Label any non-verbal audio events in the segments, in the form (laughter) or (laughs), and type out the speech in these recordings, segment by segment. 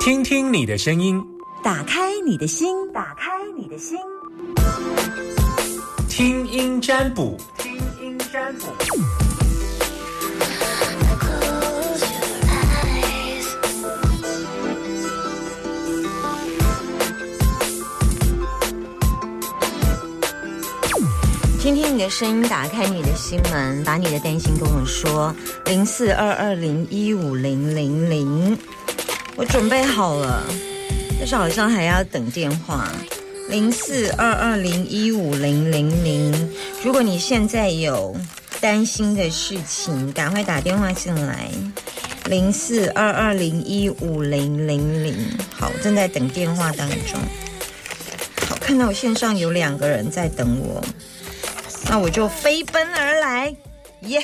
听听你的声音，打开你的心，打开你的心，听音占卜，听音占卜。听听你的声音，打开你的心门，把你的担心跟我说，零四二二零一五零零零，我准备好了，但是好像还要等电话，零四二二零一五零零零。如果你现在有担心的事情，赶快打电话进来，零四二二零一五零零零。好，正在等电话当中。好，看到我线上有两个人在等我。那我就飞奔而来，耶！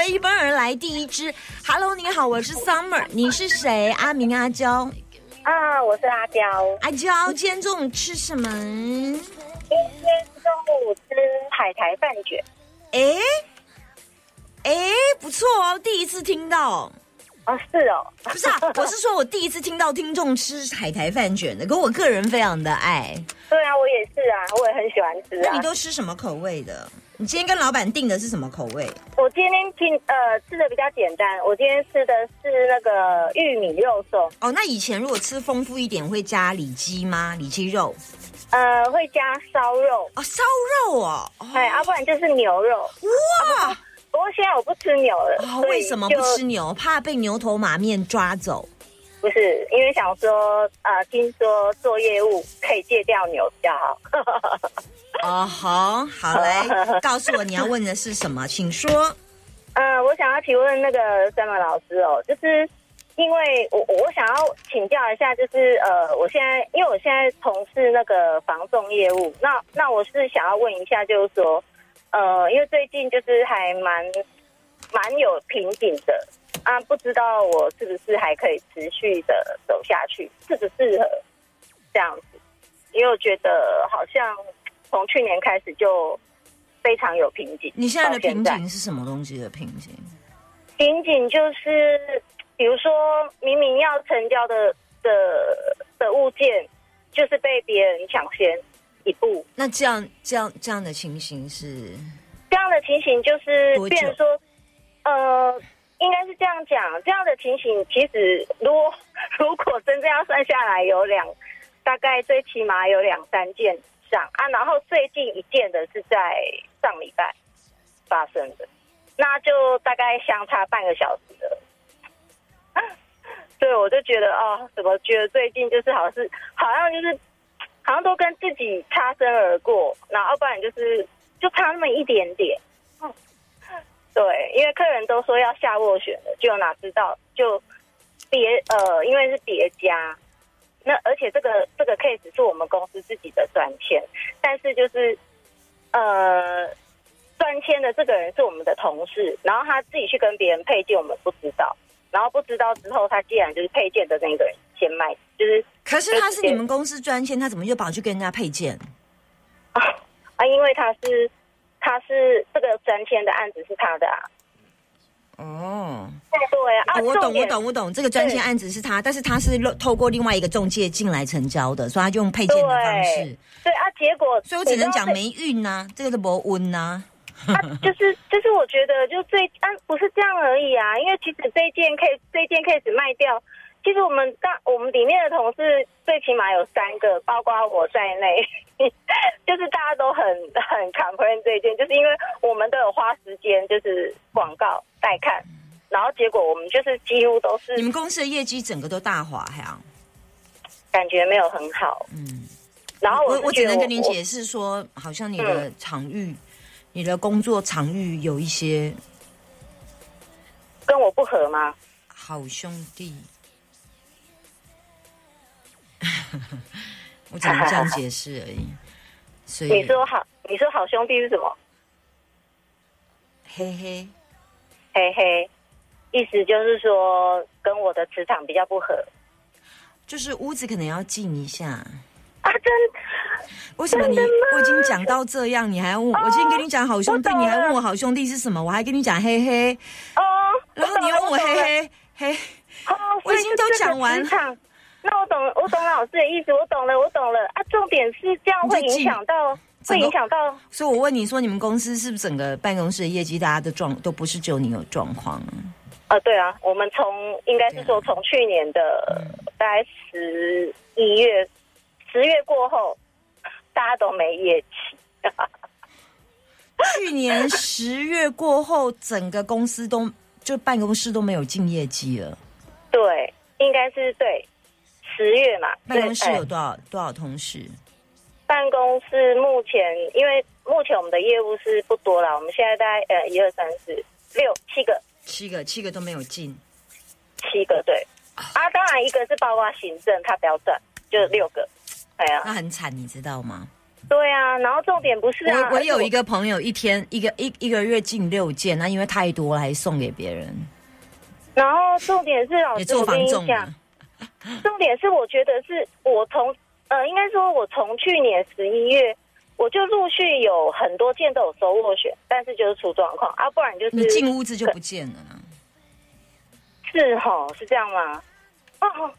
飞奔而来，第一只。Hello，你好，我是 Summer，你是谁？阿明、阿娇。啊，我是阿娇。阿娇，今天中午吃什么？今天中午吃海苔饭卷。哎，哎，不错哦，第一次听到。哦，是哦，不是啊，(laughs) 我是说我第一次听到听众吃海苔饭卷的，可我个人非常的爱。对啊，我也是啊，我也很喜欢吃啊。你都吃什么口味的？你今天跟老板订的是什么口味？我今天听呃吃的比较简单，我今天吃的是那个玉米肉松。哦，那以前如果吃丰富一点，会加里脊吗？里脊肉？呃，会加烧肉。哦，烧肉哦。对，要不然就是牛肉。哇！不过现在我不吃牛了。为什么不吃牛？怕被牛头马面抓走？不是，因为想说，呃，听说做业务可以戒掉牛比较好。(laughs) 哦，好，好嘞，(laughs) 告诉我你要问的是什么，请说。呃，我想要提问那个三毛老师哦，就是因为我我想要请教一下，就是呃，我现在因为我现在从事那个防重业务，那那我是想要问一下，就是说。呃，因为最近就是还蛮蛮有瓶颈的啊，不知道我是不是还可以持续的走下去，适不适合这样子？因为我觉得好像从去年开始就非常有瓶颈。你现在的瓶颈是什么东西的瓶颈？瓶颈就是比如说明明要成交的的的物件，就是被别人抢先。一步，那这样这样这样的情形是这样的情形，就是变说，呃，应该是这样讲，这样的情形其实，如果如果真正要算下来，有两大概最起码有两三件上啊，然后最近一件的是在上礼拜发生的，那就大概相差半个小时了。(laughs) 对，我就觉得哦，怎么觉得最近就是好像是好像就是。好像都跟自己擦身而过，然后不然就是就差那么一点点。对，因为客人都说要下斡旋的，就哪知道就别呃，因为是别家，那而且这个这个 case 是我们公司自己的专签，但是就是呃，专签的这个人是我们的同事，然后他自己去跟别人配件，我们不知道。然后不知道之后，他既然就是配件的那个人先卖，就是。可是他是你们公司专签，他怎么就跑去跟人家配件？啊 (laughs) 啊！因为他是他是这个专签的案子是他的啊。哦。对啊，我懂我懂我懂，这个专签案子是他，但是他是透过另外一个中介进来成交的，所以他就用配件的方式。对啊，结果所以我只能讲霉运呐，这个是不温呐。啊，就是 (laughs) 就是，我觉得就最啊，不是这样而已啊。因为其实这件 case 这件 case 卖掉，其实我们大我们里面的同事最起码有三个，包括我在内，(laughs) 就是大家都很很 complain 这件，就是因为我们都有花时间就是广告带看，然后结果我们就是几乎都是你们公司的业绩整个都大滑，还感觉没有很好。嗯，然后我我只能跟你解释说，好像你的场域。你的工作场域有一些跟我不合吗？好兄弟，(laughs) 我只能这样解释而已。所以你说好，你说好兄弟是什么？嘿嘿嘿嘿，意思就是说跟我的磁场比较不合，就是屋子可能要静一下。啊，真？为什么你我已经讲到这样，你还要问？我今天跟你讲好兄弟，你还问我好兄弟是什么？我还跟你讲嘿嘿哦，然后你又问我嘿嘿嘿，我已经都讲讲完 (laughs) 那我懂，我懂老师的意思，我懂了，我懂了啊。重点是这样会影响到，会影响到，所以我问你说，你们公司是不是整个办公室的业绩，大家的状都不是只有你有状况？啊，对啊，我们从应该是说从去年的大概十一月、十月过后，大家都没业绩。去年十月过后，整个公司都就办公室都没有进业绩了。(laughs) 对，应该是对，十月嘛。办公室有多少多少同事？办公室目前，因为目前我们的业务是不多了，我们现在大概呃一二三四六七个，七个，七个都没有进。七个对。啊，当然一个是包括行政，他不要算，就六个。哎呀、那很惨，你知道吗？对啊，然后重点不是啊，我我有一个，朋友，一天一个一一个月进六件，那因为太多了，还送给别人，然后重点是老也师，我跟讲的，。(laughs) 重点是我觉得是我从呃，应该说我从去年十一月。我就陆续有很多件都有收落选，但是就是出状况啊，不然就是你进屋子就不见了啦。是吼，是这样吗？哦，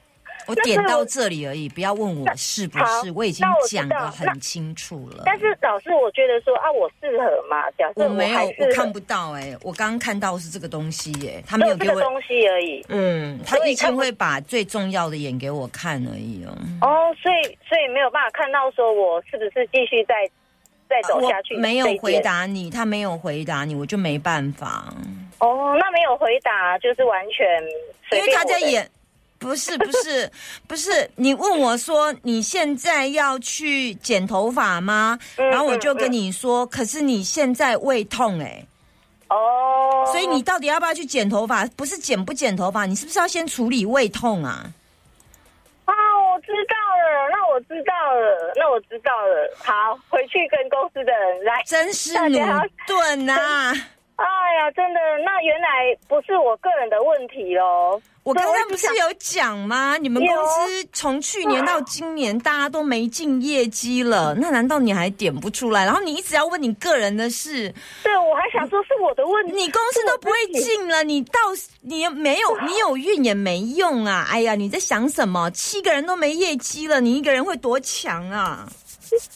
我点到这里而已，不要问我是不是，我已经讲的很清楚了。但是老师，我觉得说啊，我适合吗？假设我没有我看不到哎、我刚刚看到是这个东西耶、他没有给我，这个东西而已。嗯，他一定会把最重要的演给我看而已哦。哦，所以所以没有办法看到说我是不是继续再再走下去、没有回。答你，他没有回答你，我就没办法，哦，那没有回答就是完全因为他在演。不是 (laughs) 不是不是，你问我说你现在要去剪头发吗？嗯然后我就嗯跟你说，可是你现在胃痛哎、哦，所以你到底要不要去剪头发？不是剪不剪头发，你是不是要先处理胃痛啊？啊，我知道了，那我知道了，那我知道了。好，回去跟公司的人来。真是努大家钝呐、哎呀，真的，那原来不是我个人的问题喽。我刚刚不是有讲吗？你们公司从去年到今年，大家都没进业绩了，那难道你还点不出来？然后你一直要问你个人的事，对，我还想说是我的问题。你公司都不会进了，你到你没有你有运也没用啊！哎呀，你在想什么？七个人都没业绩了，你一个人会多强啊？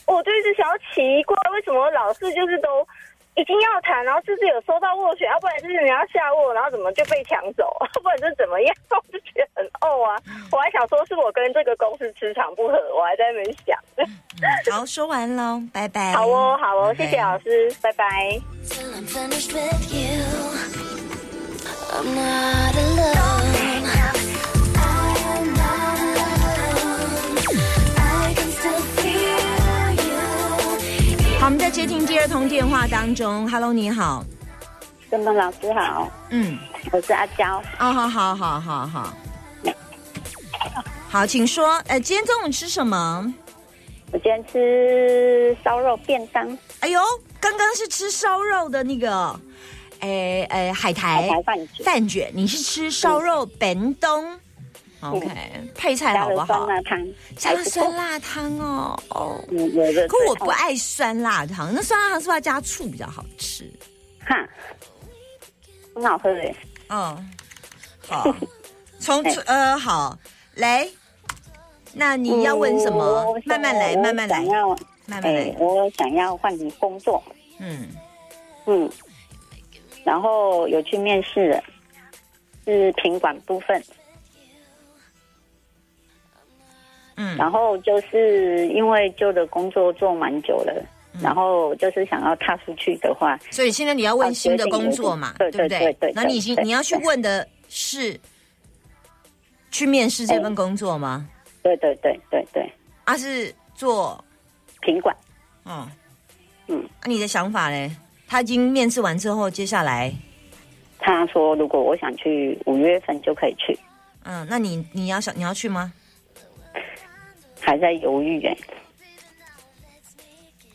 我就一直想要奇怪，为什么老是就是都已经要谈，然后就是有收到斡旋，要不然就是你要下斡，然后怎么就被抢走，要 (laughs) 不然就是怎么样，我就觉得很怄啊。我还想说是我跟这个公司磁场不合，我还在那边想。好，说完喽，拜拜。好哦，好哦，谢谢老师，拜拜。till I'm finished with you. I'm not alone. 好，我们在接听第二通电话当中，Hello，你好，郑东老师好，嗯，我是阿娇。哦，好好好好好，好，请说，呃，今天中午吃什么？我今天吃烧肉便当，哎呦，刚刚是吃烧肉的那个，诶诶，海苔。海苔饭卷。饭卷，你是吃烧肉本东？OK，配菜好不好？酸辣汤，加。酸辣汤哦，哦，嗯，有的。可我不爱酸辣汤，那酸辣汤是不是要加醋比较好吃？哈，很好喝诶。嗯，好，(laughs) 从呃好来，那你要问什么？嗯慢慢来，慢慢来慢慢来，。我想要换你工作，嗯，嗯，然后有去面试了，是品管部分，嗯然后就是因为旧的工作做蛮久了。嗯然后就是想要踏出去的话，所以现在你要问新的工作嘛，对对不对对对那你已经你要去问的是去面试这份工作吗？对对对对对，啊，是做品管。嗯嗯那，你的想法嘞？他已经面试完之后，接下来他说如果我想去，五月份就可以去，嗯，那你你要想你要去吗？还在犹豫哎，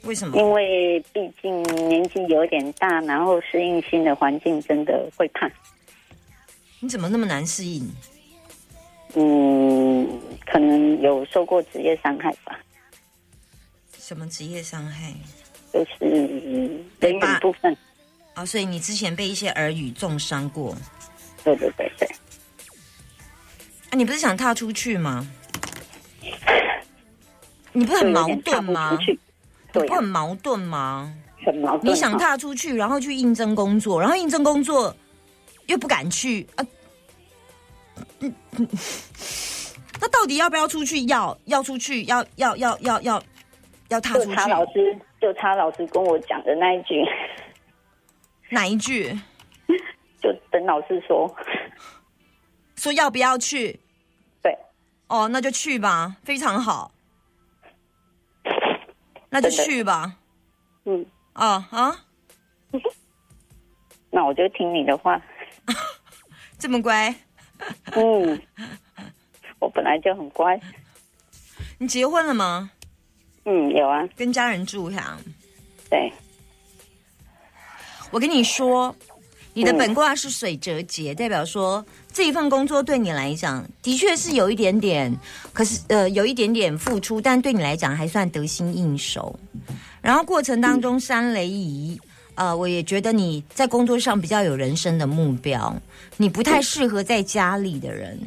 为什么？因为毕竟年纪有点大，然后适应新的环境真的会怕。你怎么那么难适应？嗯，可能有受过职业伤害吧，什么职业伤害？就是嗯人吧员部分。哦，所以你之前被一些耳语重伤过。对对对对，啊，你不是想踏出去吗？你不是很矛盾吗？对呀、不很矛盾吗？很矛盾。你想踏出去，然后去应征工作，然后应征工作又不敢去啊？嗯嗯 (laughs) 那到底要不要出去？要要出去，要要要要要要踏出去就差？老师，就他老师跟我讲的那一句，哪一句？(laughs) 就等老师说。说要不要去？对，哦，那就去吧，非常好。那就去吧。嗯，啊啊，(laughs) 那我就听你的话。(laughs) 这么乖，(laughs) 嗯，我本来就很乖。你结婚了吗？嗯，有啊，跟家人住呀？对，我跟你说，你的嗯本卦是水折节，代表说这一份工作对你来讲的确是有一点点，可是呃有一点点付出，但对你来讲还算得心应手。然后过程当中山雷仪，呃，我也觉得你在工作上比较有人生的目标，你不太适合在家里的人。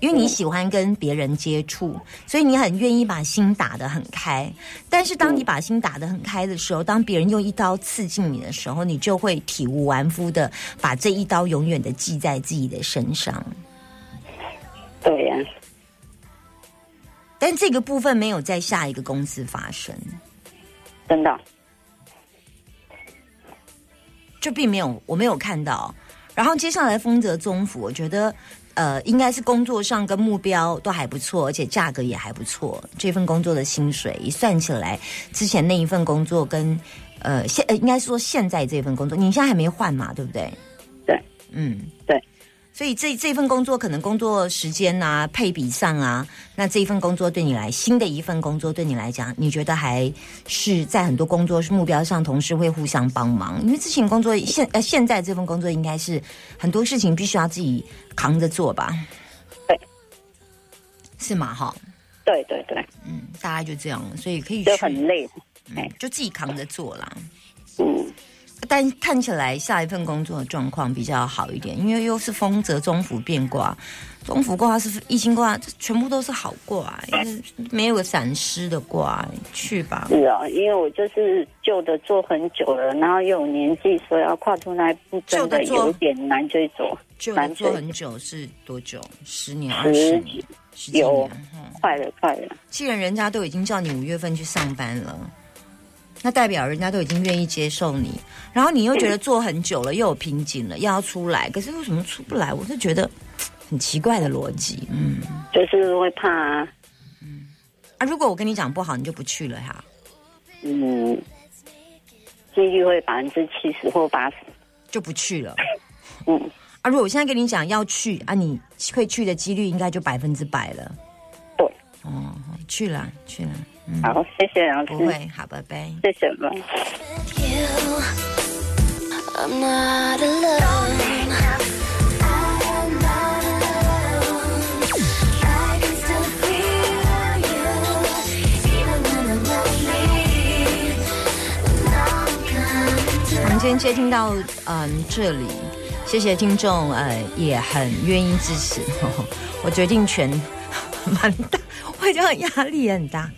因为你喜欢跟别人接触，所以你很愿意把心打得很开。但是当你把心打得很开的时候，当别人用一刀刺进你的时候，你就会体无完肤的把这一刀永远的记在自己的身上。对呀、但这个部分没有在下一个公司发生，真的。就并没有我没有看到。然后接下来丰泽宗府，我觉得呃应该是工作上跟目标都还不错，而且价格也还不错。这份工作的薪水一算起来，之前那一份工作跟呃现呃应该说现在这份工作，你现在还没换嘛，对不对？对，嗯，对。所以这这份工作可能工作时间啊、配比上啊，那这一份工作对你来，新的一份工作对你来讲，你觉得还是在很多工作目标上，同事会互相帮忙？因为之前工作现呃现在这份工作应该是很多事情必须要自己扛着做吧？对，是吗？哈，对对对，嗯，大概就这样，所以可以就很累。嗯就自己扛着做啦。嗯，但看起来下一份工作的状况比较好一点，因为又是丰泽中府变卦，中府卦是易经卦，这全部都是好卦，就是没有闪失的卦，去吧。是啊，因为我就是旧的做很久了，然后又有年纪，所以要跨出那一步真的旧的做有点难追走，就蛮对做很久是多久？十年、二十十年、十几有年？嗯，快了快了。既然人家都已经叫你五月份去上班了。那代表人家都已经愿意接受你，然后你又觉得做很久了，又有瓶颈了，又要出来，可是为什么出不来？我是觉得很奇怪的逻辑。嗯，就是会怕、啊，啊，如果我跟你讲不好，你就不去了哈。嗯，几率会百分之七十或八十。就不去了。嗯，啊，如果我现在跟你讲要去啊，你会去的几率应该就百分之百了。对，哦，去了去了，嗯，好，谢谢老师，不会，好，拜拜。谢谢吧。you. I'm not alone. I'm not alone. I can still feel you, even when I'm lonely. Now I'm coming 我们今天接听到嗯这里，谢谢听众，呃，也很愿意支持。我决定权蛮大，我这样压力也很大。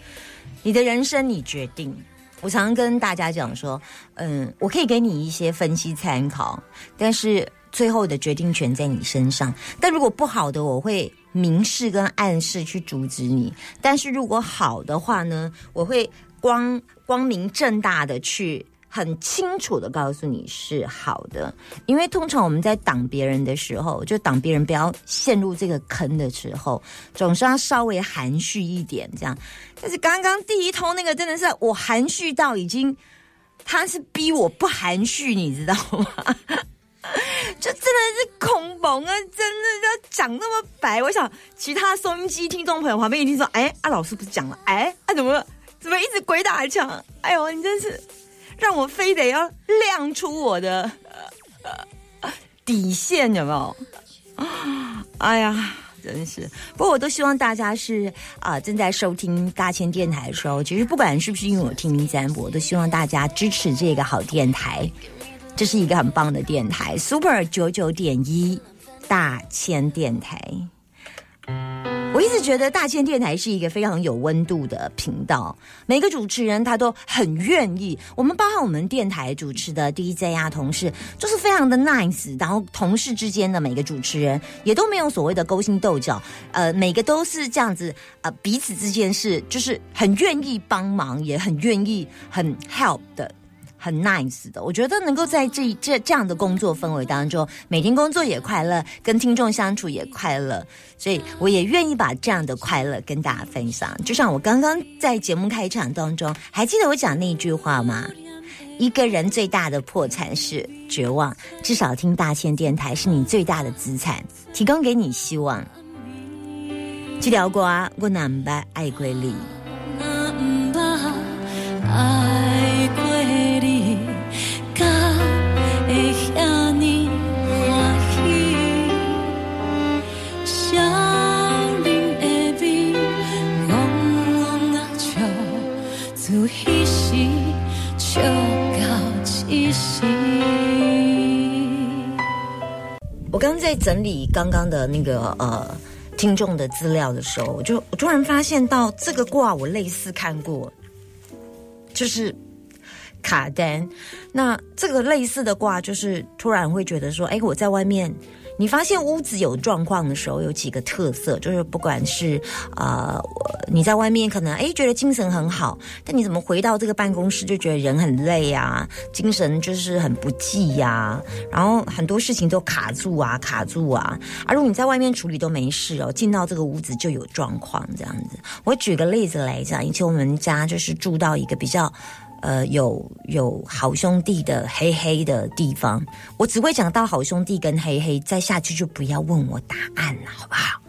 你的人生你决定。我常常跟大家讲说，嗯，我可以给你一些分析参考，但是最后的决定权在你身上。但如果不好的，我会明示跟暗示去阻止你；但是如果好的话呢，我会光光明正大的去。很清楚的告诉你是好的，因为通常我们在挡别人的时候，就挡别人不要陷入这个坑的时候，总是要稍微含蓄一点，这样。但是刚刚第一通那个真的是我含蓄到已经，他是逼我不含蓄，你知道吗？(laughs) 就真的是恐崩啊！真的要讲那么白，我想其他收音机听众朋友旁边一定说：“哎，啊老师不是讲了？哎，啊怎么怎么一直鬼打墙？哎呦，你真是让我非得要亮出我的、呃底线，有没有？哎呀，真是。不过我都希望大家是啊、正在收听大千电台的时候，其实不管是不是因为我听林占卜，我都希望大家支持这个好电台。这是一个很棒的电台，Super 九九点一大千电台。我一直觉得大千电台是一个非常有温度的频道，每个主持人他都很愿意。我们包含我们电台主持的 DJ 啊，同事就是非常的 nice，然后同事之间的每个主持人也都没有所谓的勾心斗角，呃，每个都是这样子，呃，彼此之间是就是很愿意帮忙，也很愿意很 help 的。很 nice 的，我觉得能够在这这这样的工作氛围当中，每天工作也快乐，跟听众相处也快乐，所以我也愿意把这样的快乐跟大家分享。就像我刚刚在节目开场当中，还记得我讲那句话吗？一个人最大的破产是绝望，至少听大千电台是你最大的资产，提供给你希望。这条歌我南白爱归里。难把爱过我刚刚在整理刚刚的那个呃听众的资料的时候，我就我突然发现到这个卦我类似看过，就是卡丹。那这个类似的卦，就是突然会觉得说，哎，我在外面，你发现屋子有状况的时候，有几个特色，就是不管是呃你在外面可能哎觉得精神很好，但你怎么回到这个办公室就觉得人很累啊，精神就是很不济呀、然后很多事情都卡住啊，卡住啊。而如果你在外面处理都没事哦，进到这个屋子就有状况这样子。我举个例子来讲，以前我们家就是住到一个比较。呃，有有好兄弟的黑黑的地方，我只会讲到好兄弟跟黑黑，再下去就不要问我答案了，好不好？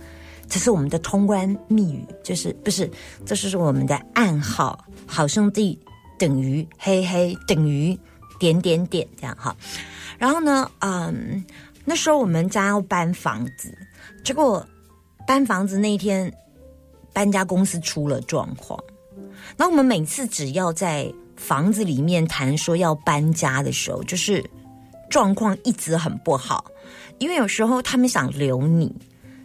这是我们的通关密语，就是不是？这是我们的暗号，好兄弟等于黑黑等于点点点这样哈。然后呢，嗯，那时候我们家要搬房子，结果搬房子那天，搬家公司出了状况。然后我们每次只要在房子里面谈说要搬家的时候，就是状况一直很不好，因为有时候他们想留你，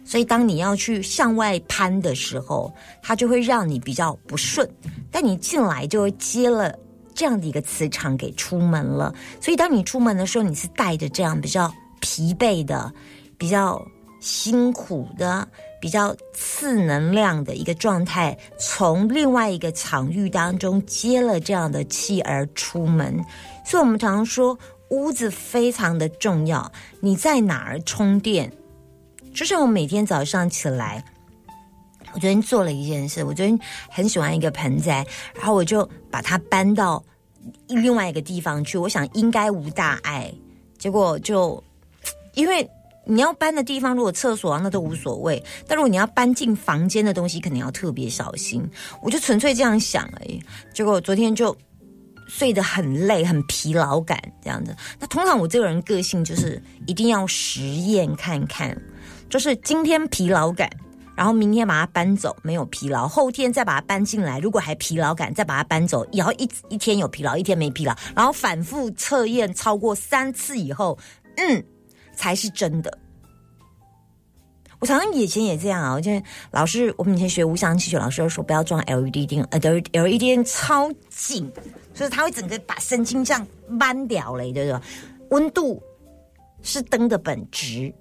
所以当你要去向外攀的时候，他就会让你比较不顺。但你进来就接了这样的一个磁场给出门了，所以当你出门的时候，你是带着这样比较疲惫的、比较辛苦的、比较次能量的一个状态，从另外一个场域当中接了这样的气而出门。所以我们常常说，屋子非常的重要。你在哪儿充电？就像我每天早上起来，我昨天做了一件事，我昨天很喜欢一个盆栽，然后我就把它搬到另外一个地方去。我想应该无大碍，结果就因为你要搬的地方，如果厕所啊那都无所谓，但如果你要搬进房间的东西，肯定要特别小心。我就纯粹这样想而已，结果昨天就睡得很累、很疲劳感这样子。那通常我这个人个性就是一定要实验看看，就是今天疲劳感。然后明天把它搬走，没有疲劳；后天再把它搬进来，如果还疲劳感，再把它搬走。然后一一天有疲劳，一天没疲劳，然后反复测验超过三次以后，嗯，才是真的。我常常以前也这样啊，我记得老师，我们以前学无相气学，老师说不要装 LED 灯，呃，LED 灯超紧，所以它会整个把神经这样扳掉了，对不对？温度是灯的本质，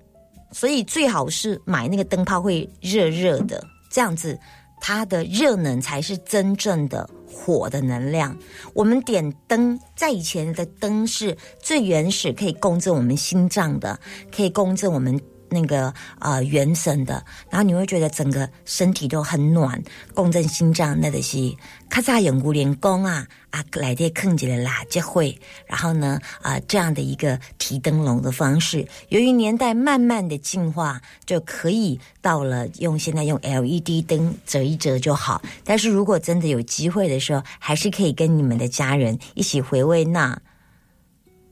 所以最好是买那个灯泡会热热的，这样子它的热能才是真正的火的能量。我们点灯，在以前的灯是最原始，可以共振我们心脏的，可以共振我们。那个呃元神的，然后你会觉得整个身体都很暖，共振心脏，那就是咔嚓永固连功啊啊来电坑起来啦，就会，然后呢啊、这样的一个提灯笼的方式，由于年代慢慢的进化，就可以到了用现在用 LED 灯折一折就好。但是如果真的有机会的时候，还是可以跟你们的家人一起回味那。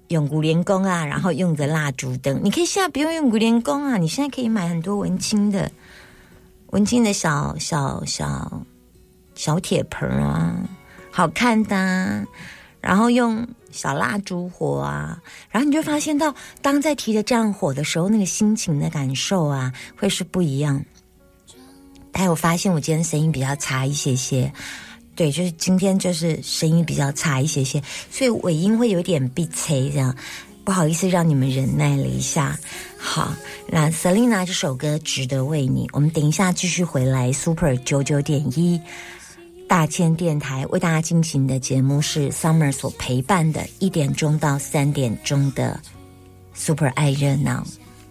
用古莲宫啊，然后用的蜡烛灯，你可以现在不用用古莲宫啊，你现在可以买很多文青的文青的小小小小铁盆啊，好看的、然后用小蜡烛火啊，然后你就发现到，当在提着这样火的时候，那个心情的感受啊，会是不一样。他有发现我今天声音比较差一些些，对，就是今天就是声音比较差一些些，所以尾音会有点闭塞这样。不好意思，让你们忍耐了一下。好，那 Selina 这首歌值得为你。我们等一下继续回来，Super 九九点一大千电台为大家进行的节目是 Summer 所陪伴的一点钟到三点钟的 Super 爱热闹。